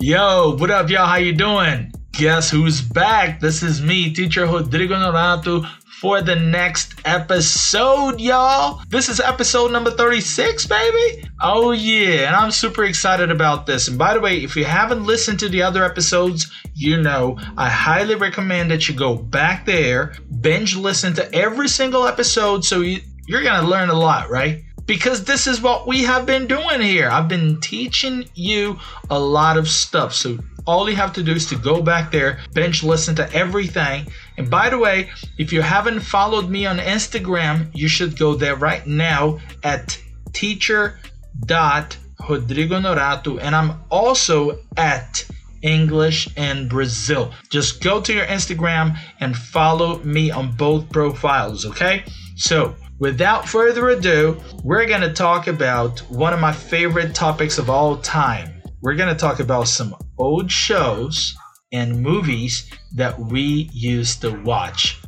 Yo, what up, y'all? How you doing? Guess who's back? This is me, teacher Rodrigo Norato, for the next episode, y'all. This is episode number 36, baby. Oh, yeah, and I'm super excited about this. And by the way, if you haven't listened to the other episodes, you know I highly recommend that you go back there, binge listen to every single episode so you, you're gonna learn a lot, right? Because this is what we have been doing here. I've been teaching you a lot of stuff. So all you have to do is to go back there, bench listen to everything. And by the way, if you haven't followed me on Instagram, you should go there right now at teacher.rodrigonorato. And I'm also at English in Brazil. Just go to your Instagram and follow me on both profiles, okay? So, without further ado, we're going to talk about one of my favorite topics of all time. We're going to talk about some old shows and movies that we used to watch.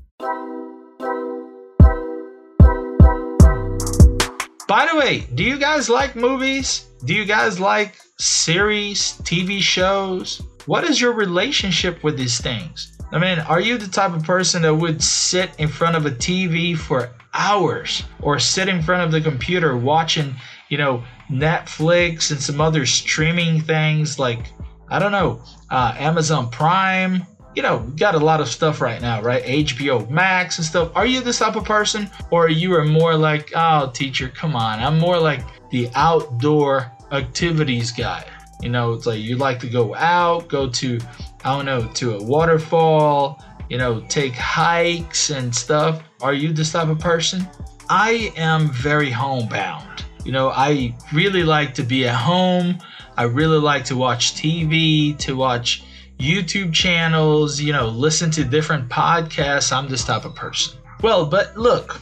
By the way, do you guys like movies? Do you guys like series, TV shows? What is your relationship with these things? I mean, are you the type of person that would sit in front of a TV for hours or sit in front of the computer watching, you know, Netflix and some other streaming things like, I don't know, uh, Amazon Prime. You know, got a lot of stuff right now, right? HBO Max and stuff. Are you this type of person? Or are you are more like, oh, teacher, come on. I'm more like the outdoor activities guy. You know, it's like you like to go out, go to, I don't know, to a waterfall, you know, take hikes and stuff. Are you this type of person? I am very homebound. You know, I really like to be at home. I really like to watch TV, to watch YouTube channels, you know, listen to different podcasts. I'm this type of person. Well, but look,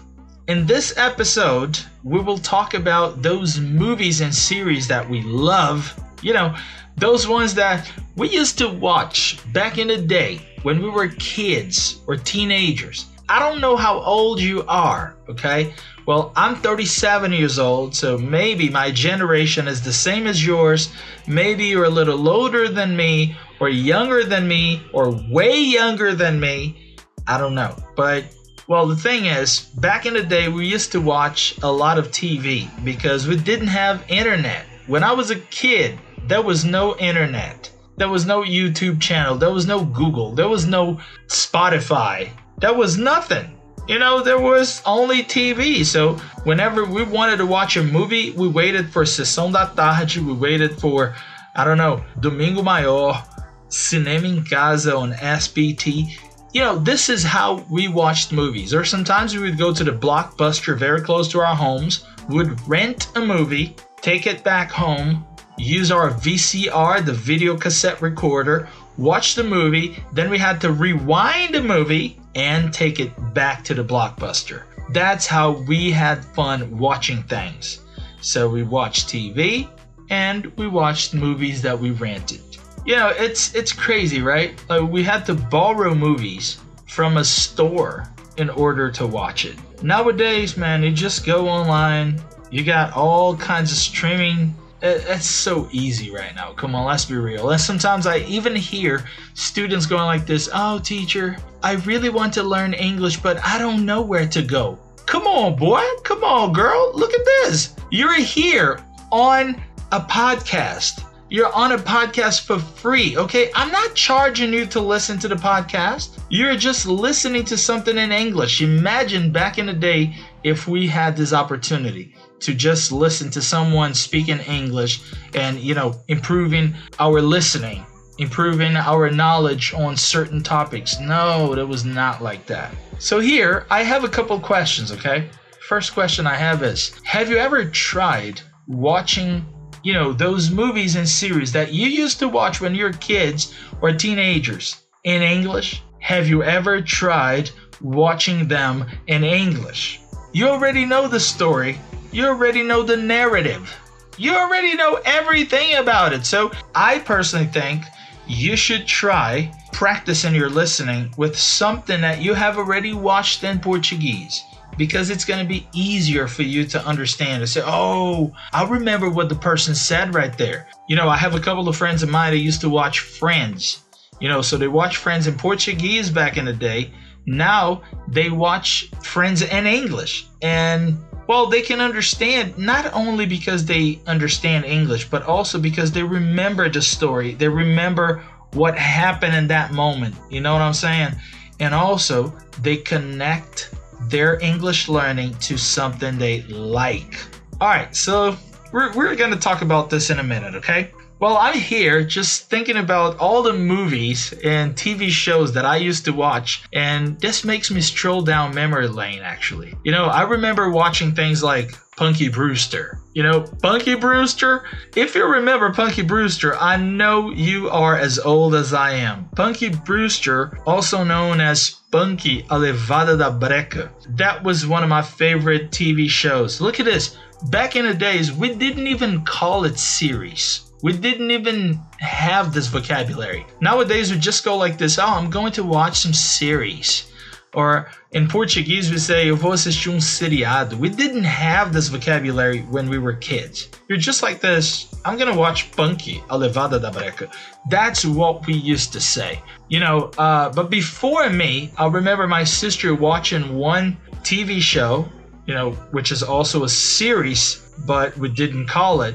in this episode, we will talk about those movies and series that we love. You know, those ones that we used to watch back in the day when we were kids or teenagers. I don't know how old you are, okay? Well, I'm 37 years old, so maybe my generation is the same as yours. Maybe you're a little older than me, or younger than me, or way younger than me. I don't know. But, well, the thing is, back in the day, we used to watch a lot of TV because we didn't have internet. When I was a kid, there was no internet. There was no YouTube channel. There was no Google. There was no Spotify. There was nothing. You know, there was only TV. So whenever we wanted to watch a movie, we waited for Sessão da Tarde. We waited for, I don't know, Domingo Maior, Cinema em Casa on SBT. You know, this is how we watched movies. Or sometimes we would go to the blockbuster very close to our homes, would rent a movie, take it back home, use our VCR, the video cassette recorder, watch the movie, then we had to rewind the movie and take it back to the blockbuster. That's how we had fun watching things. So we watched TV and we watched movies that we rented. You know, it's it's crazy, right? Like we had to borrow movies from a store in order to watch it. Nowadays, man, you just go online. You got all kinds of streaming it's so easy right now. Come on, let's be real. And sometimes I even hear students going like this Oh, teacher, I really want to learn English, but I don't know where to go. Come on, boy. Come on, girl. Look at this. You're here on a podcast. You're on a podcast for free, okay? I'm not charging you to listen to the podcast. You're just listening to something in English. Imagine back in the day if we had this opportunity to just listen to someone speaking English and, you know, improving our listening, improving our knowledge on certain topics. No, it was not like that. So here, I have a couple questions, okay? First question I have is Have you ever tried watching, you know, those movies and series that you used to watch when you were kids or teenagers in English? Have you ever tried watching them in English? You already know the story, you already know the narrative. You already know everything about it. So I personally think you should try practicing your listening with something that you have already watched in Portuguese. because it's going to be easier for you to understand and say, oh, I remember what the person said right there. You know, I have a couple of friends of mine that used to watch Friends. You know, so they watch Friends in Portuguese back in the day. Now they watch Friends in English. And well, they can understand not only because they understand English, but also because they remember the story. They remember what happened in that moment. You know what I'm saying? And also, they connect their English learning to something they like. All right, so we're, we're going to talk about this in a minute, okay? Well, I'm here just thinking about all the movies and TV shows that I used to watch, and this makes me stroll down memory lane, actually. You know, I remember watching things like Punky Brewster. You know, Punky Brewster? If you remember Punky Brewster, I know you are as old as I am. Punky Brewster, also known as Punky A Levada da Breca. That was one of my favorite TV shows. Look at this. Back in the days, we didn't even call it series. We didn't even have this vocabulary. Nowadays, we just go like this oh, I'm going to watch some series. Or in Portuguese, we say, eu vou assistir um seriado. We didn't have this vocabulary when we were kids. You're just like this, I'm gonna watch Punky, A Levada da Breca. That's what we used to say. You know, uh, but before me, I remember my sister watching one TV show, you know, which is also a series, but we didn't call it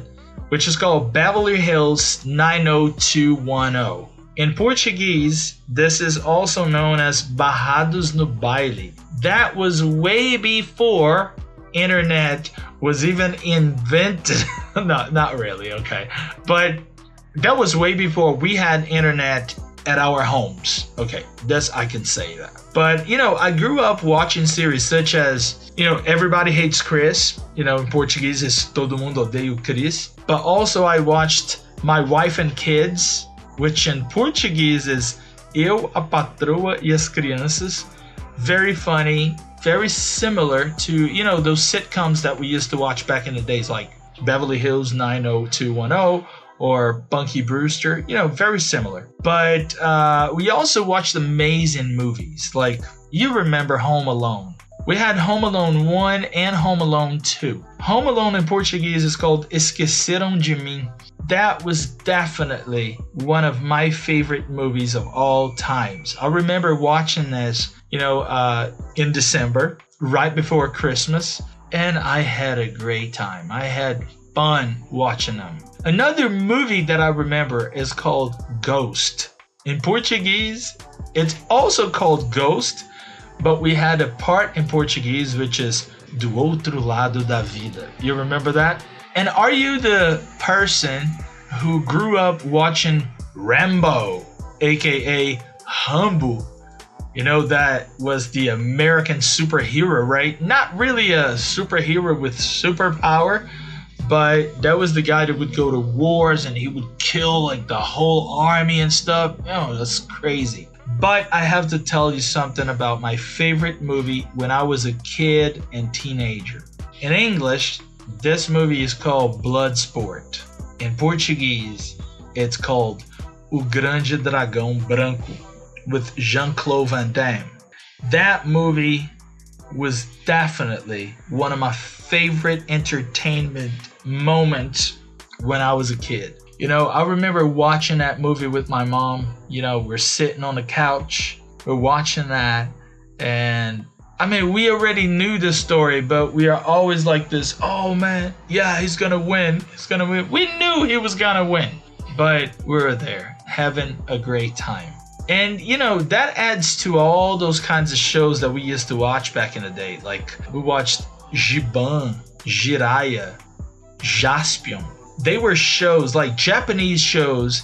which is called Beverly Hills 90210. In Portuguese, this is also known as Barrados no Baile. That was way before internet was even invented. no, not really, okay. But that was way before we had internet at our homes. Okay, that's I can say that. But you know, I grew up watching series such as you know Everybody Hates Chris. You know, in Portuguese is Todo Mundo Odeia o Chris. But also I watched My Wife and Kids, which in Portuguese is Eu, a Patroa e as Crianças. Very funny, very similar to you know those sitcoms that we used to watch back in the days, like Beverly Hills 90210 or Punky Brewster, you know, very similar. But uh, we also watched the amazing movies. Like, you remember Home Alone. We had Home Alone 1 and Home Alone 2. Home Alone in Portuguese is called Esqueceram de Mim. That was definitely one of my favorite movies of all times. I remember watching this, you know, uh, in December, right before Christmas, and I had a great time. I had fun watching them. Another movie that I remember is called Ghost. In Portuguese, it's also called Ghost, but we had a part in Portuguese which is Do Outro Lado da Vida. You remember that? And are you the person who grew up watching Rambo, aka Rambo? You know, that was the American superhero, right? Not really a superhero with superpower, but that was the guy that would go to wars and he would kill like the whole army and stuff. Oh, that's crazy. But I have to tell you something about my favorite movie when I was a kid and teenager. In English, this movie is called Bloodsport. In Portuguese, it's called O Grande Dragão Branco with Jean Claude Van Damme. That movie was definitely one of my favorite entertainment moment when I was a kid. You know, I remember watching that movie with my mom. You know, we're sitting on the couch, we're watching that, and I mean, we already knew the story, but we are always like this oh man, yeah, he's gonna win. He's gonna win. We knew he was gonna win, but we were there having a great time. And you know, that adds to all those kinds of shows that we used to watch back in the day. Like, we watched Jiban, Jiraiya, Jaspion. They were shows like Japanese shows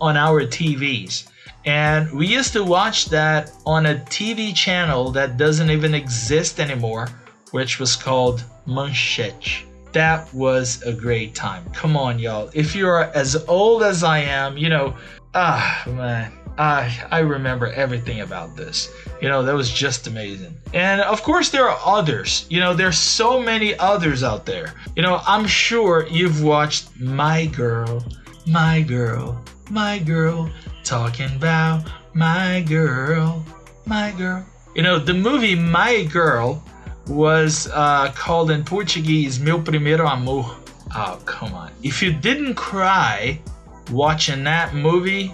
on our TVs. And we used to watch that on a TV channel that doesn't even exist anymore, which was called Manchete. That was a great time. Come on, y'all. If you're as old as I am, you know, ah, man, I I remember everything about this. You know, that was just amazing. And of course there are others. You know, there's so many others out there. You know, I'm sure you've watched My Girl, My Girl, My Girl, talking about My Girl, My Girl. You know, the movie My Girl was uh, called in Portuguese Meu Primeiro Amor. Oh, come on. If you didn't cry watching that movie,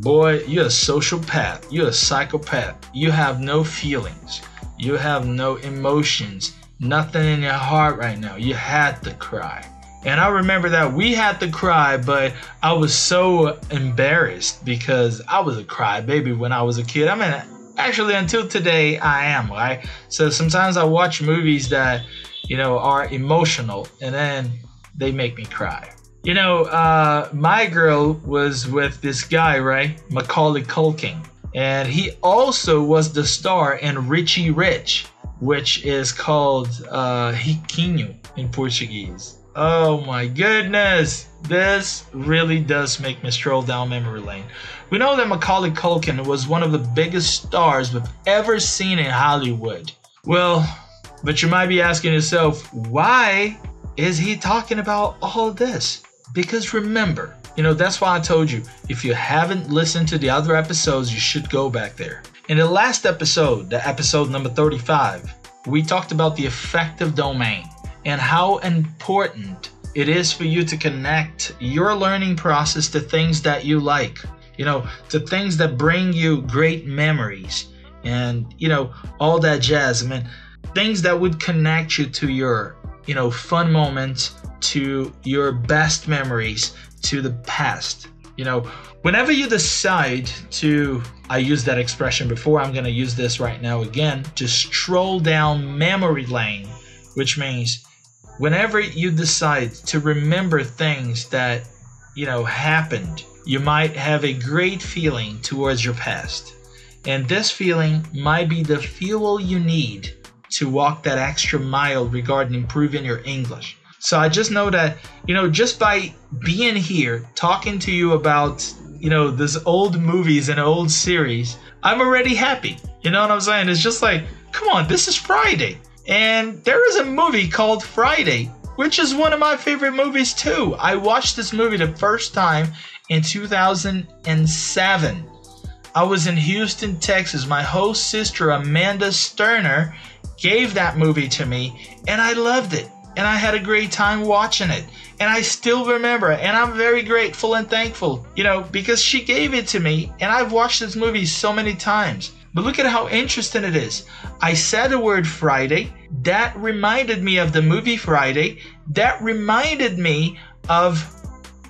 boy, you're a sociopath. You're a psychopath. You have no feelings. You have no emotions. Nothing in your heart right now. You had to cry. And I remember that we had to cry, but I was so embarrassed because I was a crybaby when I was a kid. I mean, actually, until today, I am, right? So sometimes I watch movies that, you know, are emotional and then they make me cry. You know, uh, my girl was with this guy, right? Macaulay Culkin. And he also was the star in Richie Rich, which is called uh, Riquinho in Portuguese. Oh my goodness. This really does make me stroll down memory lane. We know that Macaulay Culkin was one of the biggest stars we've ever seen in Hollywood. Well, but you might be asking yourself, why is he talking about all this? Because remember, you know, that's why I told you if you haven't listened to the other episodes, you should go back there. In the last episode, the episode number 35, we talked about the affective domain and how important it is for you to connect your learning process to things that you like, you know, to things that bring you great memories and, you know, all that jazz. I mean, things that would connect you to your, you know, fun moments, to your best memories, to the past. You know, whenever you decide to, I used that expression before, I'm going to use this right now again, to stroll down memory lane, which means whenever you decide to remember things that, you know, happened, you might have a great feeling towards your past. And this feeling might be the fuel you need to walk that extra mile regarding improving your English. So I just know that, you know, just by being here, talking to you about, you know, this old movies and old series, I'm already happy. You know what I'm saying? It's just like, come on, this is Friday. And there is a movie called Friday, which is one of my favorite movies too. I watched this movie the first time in 2007. I was in Houston, Texas. My host sister, Amanda Sterner, gave that movie to me, and I loved it. And I had a great time watching it. And I still remember it. And I'm very grateful and thankful, you know, because she gave it to me. And I've watched this movie so many times. But look at how interesting it is. I said the word Friday. That reminded me of the movie Friday. That reminded me of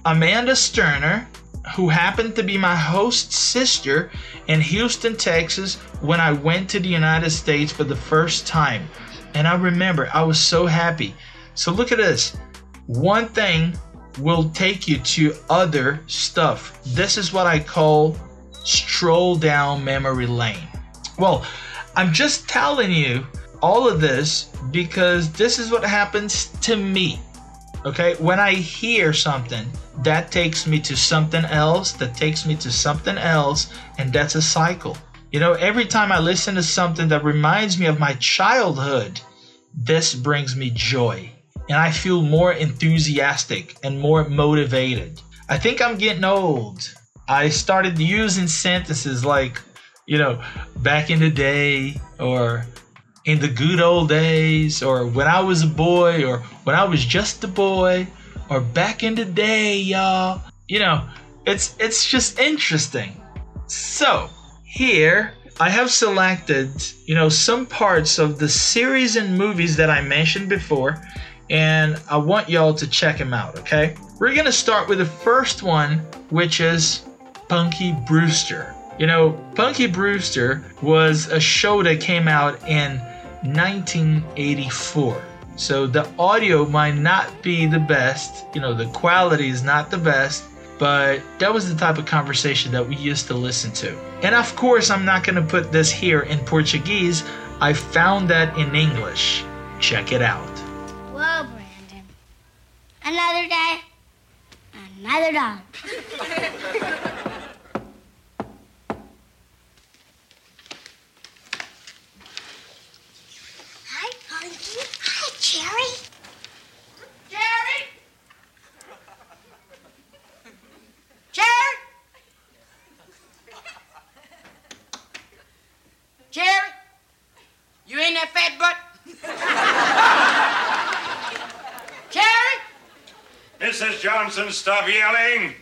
Amanda Sterner, who happened to be my host's sister in Houston, Texas, when I went to the United States for the first time. And I remember I was so happy. So look at this. One thing will take you to other stuff. This is what I call stroll down memory lane. Well, I'm just telling you all of this because this is what happens to me. Okay, when I hear something, that takes me to something else, that takes me to something else, and that's a cycle. You know, every time I listen to something that reminds me of my childhood, this brings me joy. And I feel more enthusiastic and more motivated. I think I'm getting old. I started using sentences like, you know, back in the day or in the good old days or when I was a boy or when I was just a boy or back in the day, y'all. You know, it's it's just interesting. So, here I have selected, you know, some parts of the series and movies that I mentioned before and I want y'all to check them out, okay? We're to start with the first one, which is Punky Brewster. You know, Punky Brewster was a show that came out in 1984. So the audio might not be the best, you know, the quality is not the best, but that was the type of conversation that we used to listen to. And of course, I'm not going to put this here in Portuguese. I found that in English. Check it out. Well, Brandon, another day, another dog. Jerry? Jerry? Jerry? Jerry? You ain't that fat butt? Stop yelling.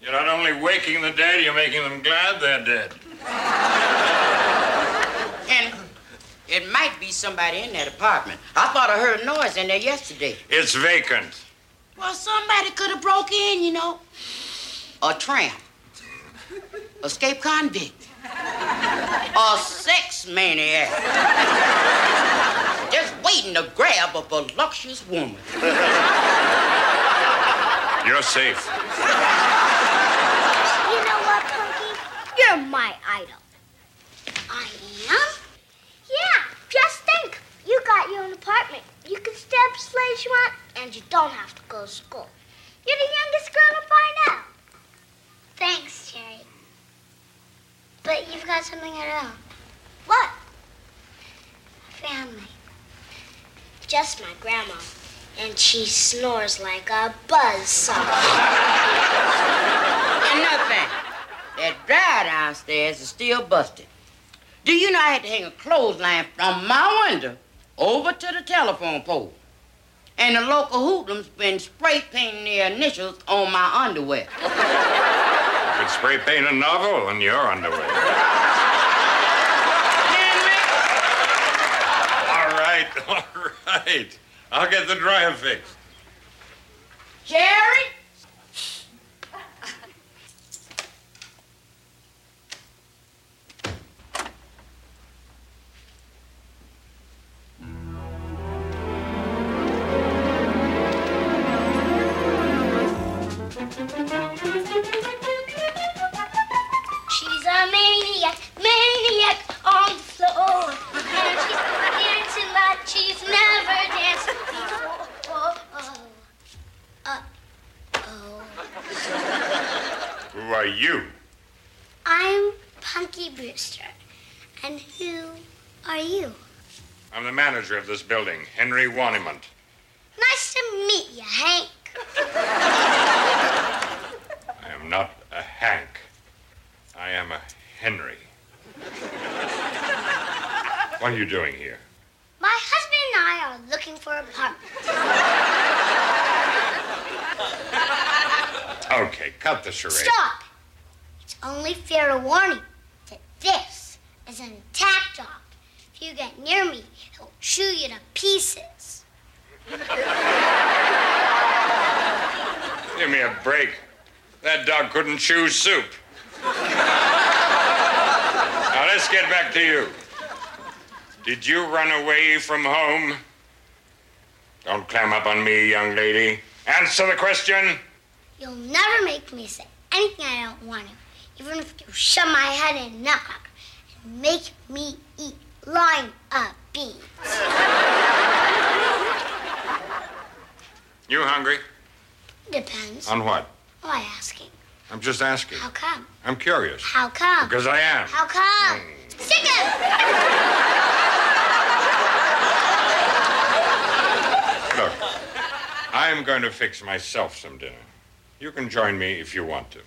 You're not only waking the dead, you're making them glad they're dead. And it might be somebody in that apartment. I thought I heard a noise in there yesterday. It's vacant. Well, somebody could have broke in, you know. A tramp. Escaped convict. A sex maniac. Just waiting to grab a voluptuous woman. You're safe. You know what, Punky? You're my idol. I am? Yeah, just think. You got your own apartment. You can stay up as late as you want, and you don't have to go to school. You're the youngest girl in by now. Thanks, Cherie. But you've got something I don't. What? Family. Just my grandma. And she snores like a buzzsaw. Another thing, that dryer downstairs is still busted. Do you know I had to hang a clothesline from my window over to the telephone pole? And the local hoodlums been spray painting their initials on my underwear. You could spray paint a novel on your underwear. Henry, All right, all right. I'll get the dryer fixed. Jerry? Are you? I'm Punky Brewster. And who are you? I'm the manager of this building, Henry Warnimont. Nice to meet you, Hank. I am not a Hank. I am a Henry. What are you doing here? My husband and I are looking for an apartment. Okay, cut the charade. Stop! Only fair to warn you that this is an attack dog. If you get near me, he'll chew you to pieces. Give me a break. That dog couldn't chew soup. now let's get back to you. Did you run away from home? Don't clam up on me, young lady. Answer the question. You'll never make me say anything I don't want to, even if you shove my head in nutcracker and make me eat line of beans. You hungry? Depends. On what? Oh, Why asking? I'm just asking. How come? I'm curious. How come? Because I am. How come? Mm. Stick him! Look, I'm going to fix myself some dinner. You can join me if you want to.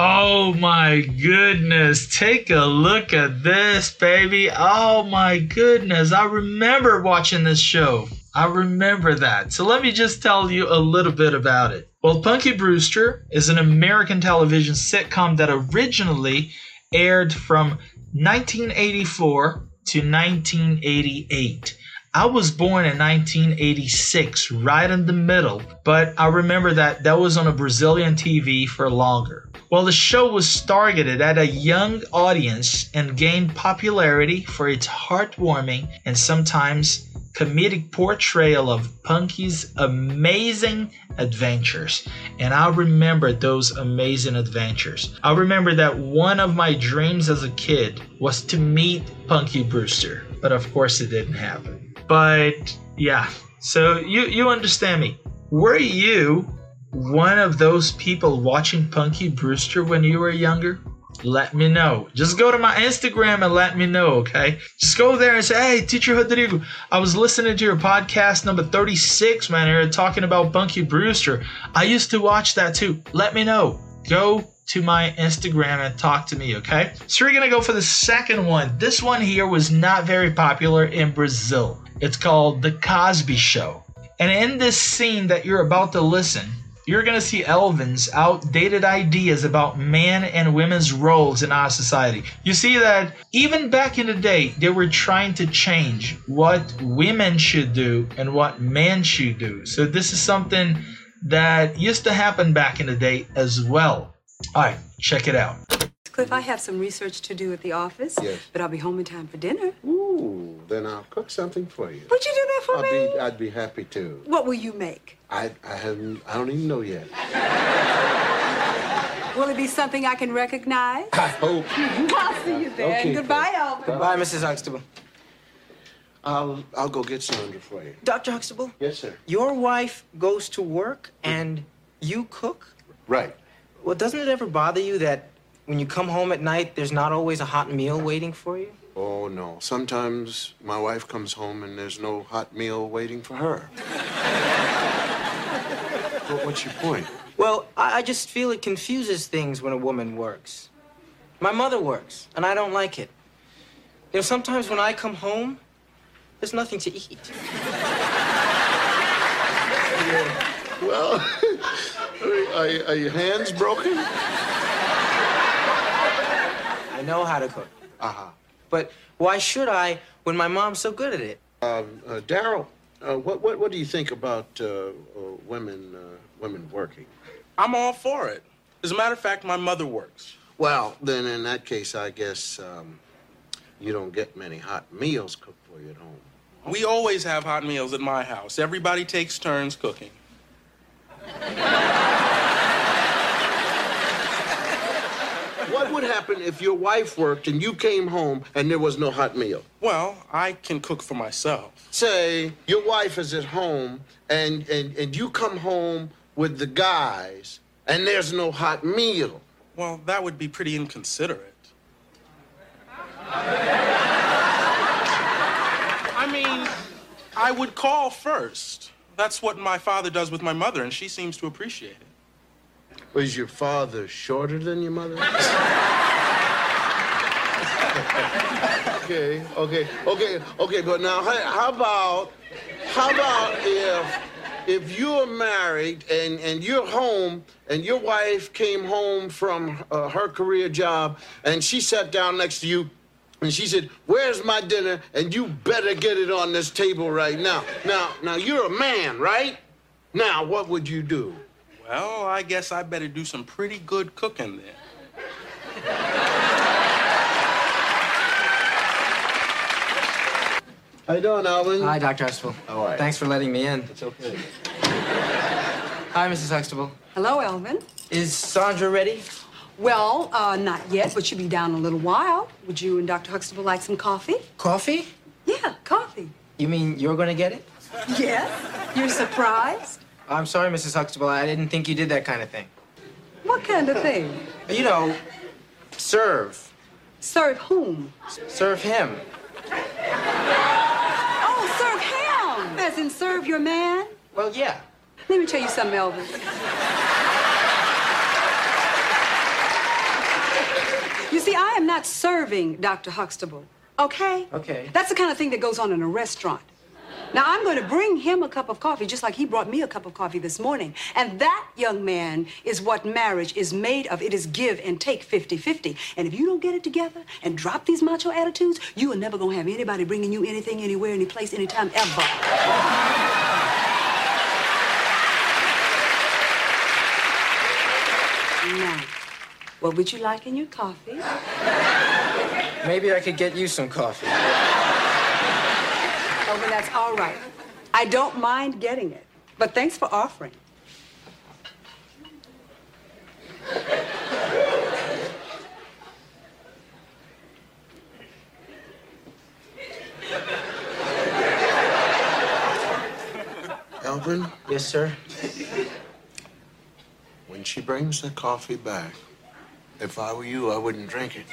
Oh my goodness. Take a look at this, baby. Oh my goodness. I remember watching this show. I remember that. So let me just tell you a little bit about it. Well, Punky Brewster is an American television sitcom that originally aired from 1984 to 1988. I was born in 1986, right in the middle, but I remember that that was on a Brazilian TV for longer. Well, the show was targeted at a young audience and gained popularity for its heartwarming and sometimes comedic portrayal of Punky's amazing adventures. And I remember those amazing adventures. I remember that one of my dreams as a kid was to meet Punky Brewster, but of course it didn't happen. But yeah, so you you understand me. Were you one of those people watching Punky Brewster when you were younger? Let me know. Just go to my Instagram and let me know, okay? Just go there and say, hey, Teacher Rodrigo, I was listening to your podcast number 36, man. You're talking about Punky Brewster. I used to watch that too. Let me know. Go to my Instagram and talk to me, okay? So we're gonna go for the second one. This one here was not very popular in Brazil. It's called The Cosby Show. And in this scene that you're about to listen, you're going to see Elvin's outdated ideas about man and women's roles in our society. You see that even back in the day, they were trying to change what women should do and what men should do. So this is something that used to happen back in the day as well. All right, check it out. Cliff, I have some research to do at the office, Yes. but I'll be home in time for dinner. Ooh, then I'll cook something for you. Would you do that for I'd me? be, I'd be happy to. What will you make? I, I haven't, I don't even know yet. Will it be something I can recognize? I hope. I'll see you then. Okay, Goodbye, Elvin. Bye, Mrs. Huxtable. I'll, I'll go get some under for you. Dr. Huxtable, Yes, sir. your wife goes to work and you cook? Right. Well, doesn't it ever bother you that when you come home at night, there's not always a hot meal waiting for you? Oh, no. Sometimes my wife comes home and there's no hot meal waiting for her. Well, what's your point? Well, I, I just feel it confuses things when a woman works. My mother works, and I don't like it. You know, sometimes when I come home, there's nothing to eat. Well, are, are your hands broken? I know how to cook. Uh-huh. But why should I when my mom's so good at it? Um, uh, Daryl, uh, what, what, what do you think about uh, uh, women, uh, women working? I'm all for it. As a matter of fact, my mother works. Well, then in that case, I guess um, you don't get many hot meals cooked for you at home. We always have hot meals at my house. Everybody takes turns cooking. What would happen if your wife worked and you came home and there was no hot meal? Well, I can cook for myself. Say your wife is at home and, and, and you come home with the guys and there's no hot meal. Well, that would be pretty inconsiderate. I mean, I would call first. That's what my father does with my mother, and she seems to appreciate it. Was your father shorter than your mother? okay, okay, okay, okay. But now, how about, how about if, if you're married and and you're home and your wife came home from uh, her career job and she sat down next to you. And she said, "Where's my dinner? And you better get it on this table right now." Now, now you're a man, right? Now, what would you do? Well, I guess I better do some pretty good cooking then. How you doing, Alvin? Hi, Dr. Huxtable. How are you? Thanks for letting me in. It's okay. Hi, Mrs. Huxtable. Hello, Elvin. Is Sondra ready? Well, uh, not yet, but she'll be down in a little while. Would you and Dr. Huxtable like some coffee? Coffee? Yeah, coffee. You mean you're gonna get it? Yes? You're surprised? I'm sorry, Mrs. Huxtable. I didn't think you did that kind of thing. What kind of thing? You know, serve. Serve whom? Serve him. Oh, serve him! As in serve your man? Well, yeah. Let me tell you something, Elvin. You see, I am not serving Dr. Huxtable, okay? Okay. That's the kind of thing that goes on in a restaurant. Now, I'm going to bring him a cup of coffee just like he brought me a cup of coffee this morning. And that, young man, is what marriage is made of. It is give and take 50 50. And if you don't get it together and drop these macho attitudes, you are never going to have anybody bringing you anything, anywhere, any place, anytime, ever. Now, what would you like in your coffee? Maybe I could get you some coffee. But that's all right. I don't mind getting it. But thanks for offering. Alvin, Yes, sir. when she brings the coffee back, if I were you, I wouldn't drink it.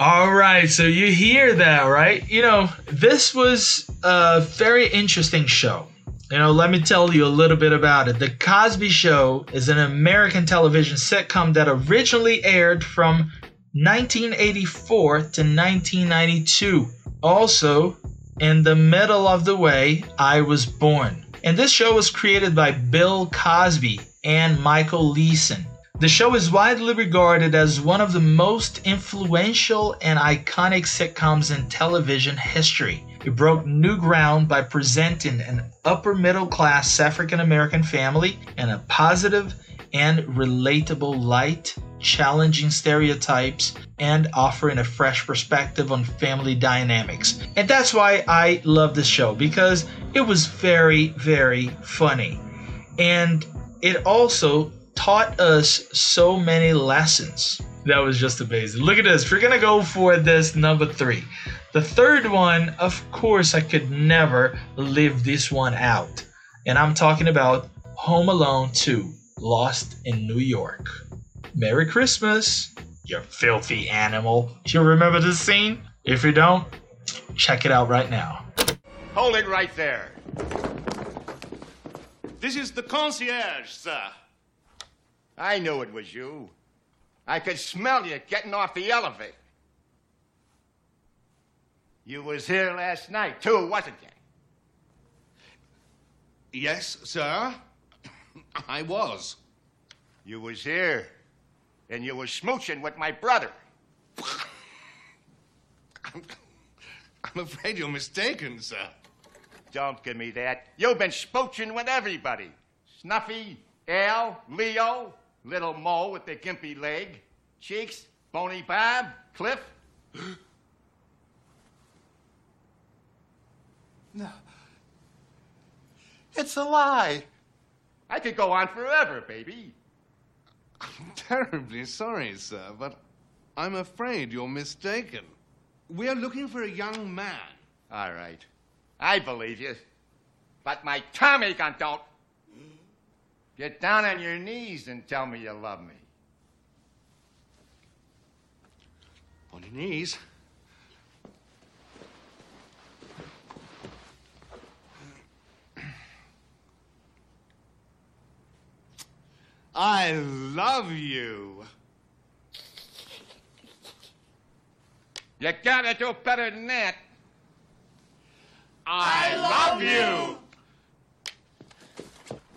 All right, so you hear that, right? You know, this was a very interesting show. You know, let me tell you a little bit about it. The Cosby Show is an American television sitcom that originally aired from 1984 to 1992. Also, in the middle of the way, I was born. And this show was created by Bill Cosby and Michael Leeson. The show is widely regarded as one of the most influential and iconic sitcoms in television history. It broke new ground by presenting an upper middle class African American family in a positive and relatable light, challenging stereotypes, and offering a fresh perspective on family dynamics. And that's why I love this show because it was very, very funny. And it also taught us so many lessons. That was just amazing. Look at this. We're going to go for this number three. The third one, of course, I could never leave this one out. And I'm talking about Home Alone 2 Lost in New York. Merry Christmas, you filthy animal. Do you remember this scene? If you don't, check it out right now. Hold it right there. This is the concierge, sir. I knew it was you. I could smell you getting off the elevator. You was here last night, too, wasn't you? Yes, sir. I was. You was here, and you was smooching with my brother. I'm, I'm afraid you're mistaken, sir. Don't give me that. You've been smooching with everybody. Snuffy, Al, Leo, Little Mo with the gimpy leg, Cheeks, Bony Bob, Cliff. No. It's a lie. I could go on forever, baby. I'm terribly sorry, sir, but I'm afraid you're mistaken. We're looking for a young man. All right. I believe you. But my Tommy gun don't. Get down on your knees and tell me you love me. On your knees. I love you. You gotta do better than that. I love you.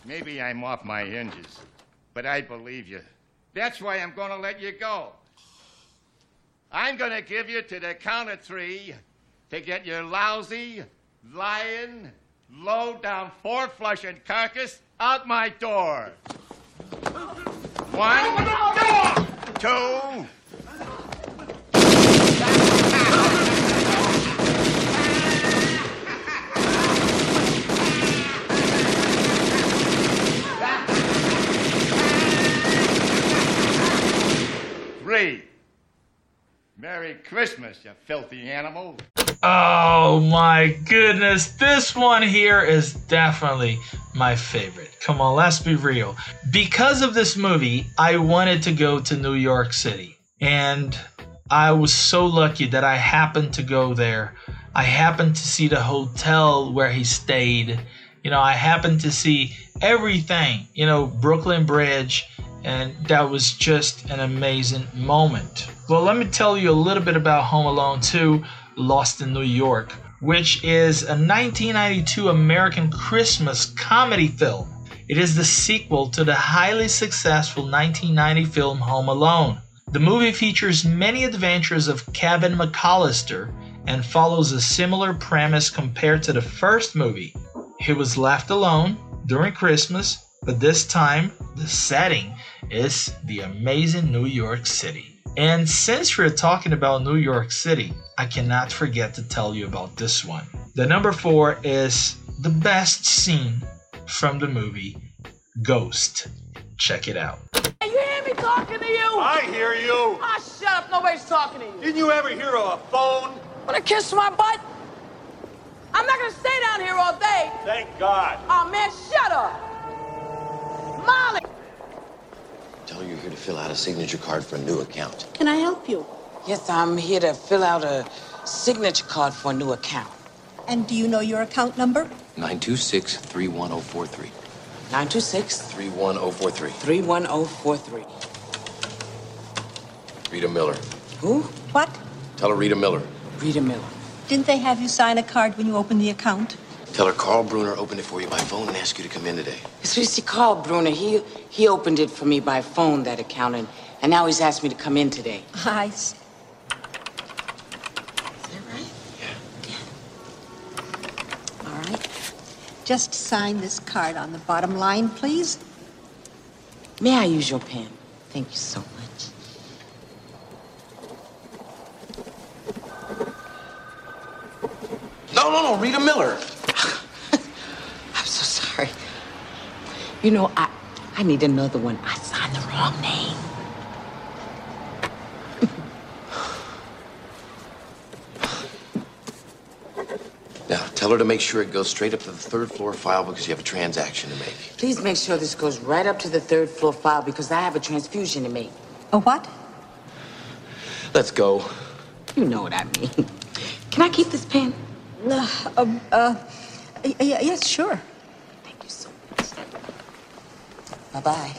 Maybe I'm off my hinges, but I believe you. That's why I'm gonna let you go. I'm gonna give you to the count of three to get your lousy, lying, low down, four flushing carcass out my door. One, two, three. Merry Christmas, you filthy animal. Oh my goodness, this one here is definitely my favorite. Come on, let's be real. Because of this movie, I wanted to go to New York City. And I was so lucky that I happened to go there. I happened to see the hotel where he stayed. You know, I happened to see everything, you know, Brooklyn Bridge, and that was just an amazing moment. Well, let me tell you a little bit about Home Alone 2 Lost in New York, which is a 1992 American Christmas comedy film. It is the sequel to the highly successful 1990 film Home Alone. The movie features many adventures of Kevin McAllister and follows a similar premise compared to the first movie. He was left alone during Christmas, but this time the setting is the amazing New York City. And since we're talking about New York City, I cannot forget to tell you about this one. The number four is the best scene from the movie Ghost. Check it out. Hey, you hear me talking to you? I hear you. Ah, shut up. Nobody's talking to you. Didn't you ever hear of a phone? Want to kiss my butt? I'm not going to stay down here all day. Thank God. Oh, man, shut up. Molly. Tell her you're here to fill out a signature card for a new account. Can I help you? Yes, I'm here to fill out a signature card for a new account. And do you know your account number? 926 31043. 926 31043. 31043. Rita Miller. Who? What? Tell her Rita Miller. Rita Miller. Didn't they have you sign a card when you opened the account? Tell her Carl Bruner opened it for you by phone and asked you to come in today. So you see, Carl Bruner, he he opened it for me by phone, that account, and, and now he's asked me to come in today. I see. All right. Just sign this card on the bottom line, please. May I use your pen? Thank you so much. No, no, no, Rita Miller. I'm so sorry. You know, I I need another one. I signed the wrong name. Now, tell her to make sure it goes straight up to the third floor file because you have a transaction to make. Please make sure this goes right up to the third floor file because I have a transfusion to make. A what? Let's go. You know what I mean. Can I keep this pen? Uh, um, uh, y- y- yes, sure. Bye bye.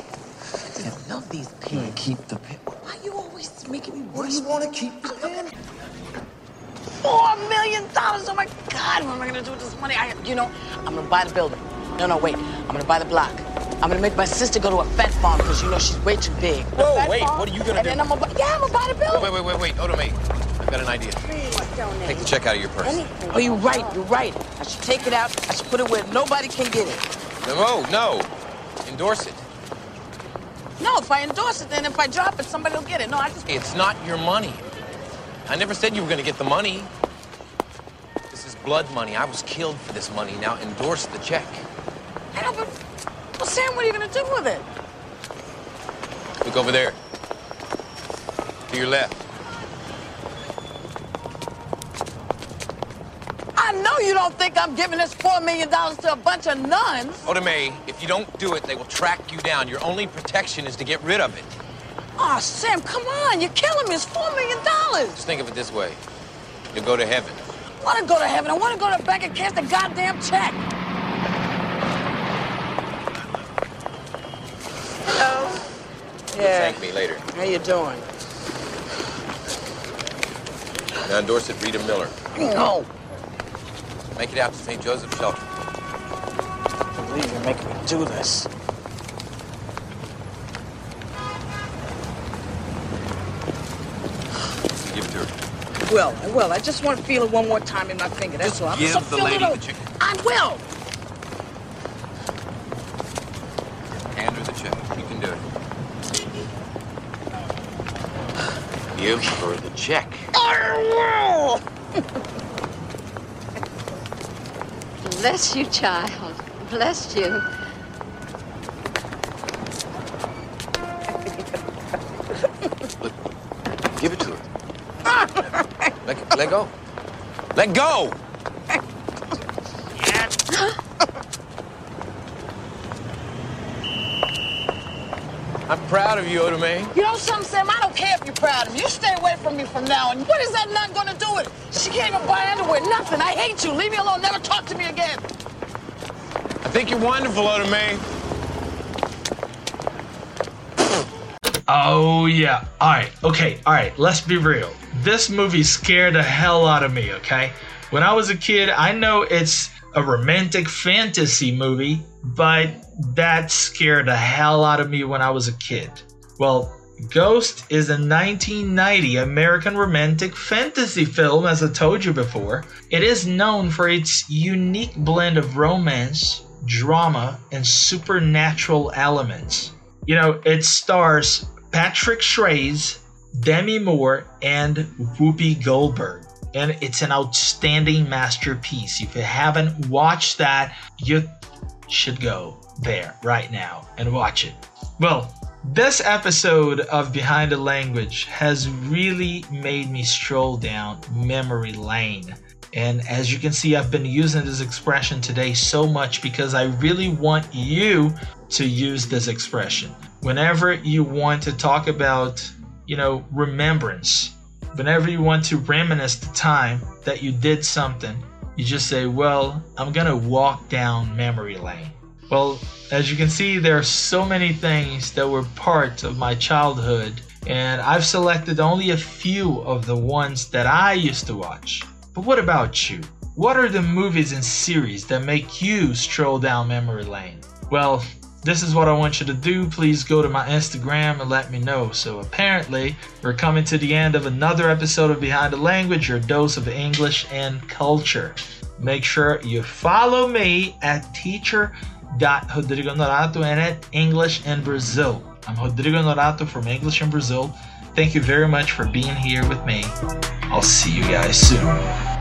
I love these pens. Keep the pen. Why are you always making me What do you want to keep the pen? Four million dollars! Oh my God! What am I gonna do with this money? I, you know, I'm gonna buy the building. No, no, wait. I'm gonna buy the block. I'm gonna make my sister go to a fat farm because you know she's way too big. The Whoa, wait, farm, what are you gonna and do? then I'm gonna buy, yeah, I'm gonna buy the building. Wait, wait, wait, wait. Oda Mae. I've got an idea. Take the check out of your purse. Oh, you're right. You're right. I should take it out. I should put it where nobody can get it. No, no. Endorse it. No, if I endorse it, then if I drop it, somebody will get it. No, I just. It's not your money. I never said you were gonna get the money. This is blood money. I was killed for this money. Now endorse the check. I know, but well, Sam, what are you gonna do with it? Look over there. To your left. I know you don't think I'm giving this four million dollars to a bunch of nuns. Oda Mae, if you don't do it, they will track you down. Your only protection is to get rid of it. Oh, Sam, come on. You're killing me. It's four million dollars. Just think of it this way. You'll go to heaven. I want to go to heaven. I want to go to the bank and cash the goddamn check. Hello. You'll thank me later. How you doing? Now endorse it, Rita Miller. No. Make it out to St. Joseph Shelter. I believe you're making me do this. Give it to her. Will, I will. I just want to feel it one more time in my finger. That's all. I'm give so the lady it the chicken. I will. Hand her the check. You can do it. Give her the check. I Bless you, child. Bless you. Give it to her. let, let go. Let go. I'm proud of you, Oda Mae. You know something, Sam? I don't care if you're proud of me. You stay away from me from now on. What is that nut gonna do with it? She can't even buy underwear. Nothing. I hate you. Leave me alone. Never talk to me again. I think you're wonderful, Oda Mae. Oh yeah. All right. Okay. All right. Let's be real. This movie scared the hell out of me. Okay. When I was a kid, I know it's a romantic fantasy movie, but that scared the hell out of me when I was a kid. Well, Ghost is a 1990 American romantic fantasy film, as I told you before. It is known for its unique blend of romance, drama, and supernatural elements. You know, it stars Patrick Swayze, Demi Moore, and Whoopi Goldberg. And it's an outstanding masterpiece. If you haven't watched that, you should go there right now and watch it. Well, this episode of Behind the Language has really made me stroll down memory lane. And as you can see, I've been using this expression today so much because I really want you to use this expression. Whenever you want to talk about, you know, remembrance, whenever you want to reminisce the time that you did something, you just say, Well, I'm going to walk down memory lane. Well, as you can see, there are so many things that were part of my childhood and I've selected only a few of the ones that I used to watch. But what about you? What are the movies and series that make you stroll down memory lane? Well, this is what I want you to do. Please go to my Instagram and let me know. So, apparently, we're coming to the end of another episode of Behind the Language, your dose of English and culture. Make sure you follow me at teacher.rodrigo Norato and at English in Brazil. I'm Rodrigo Norato from English in Brazil. Thank you very much for being here with me. I'll see you guys soon.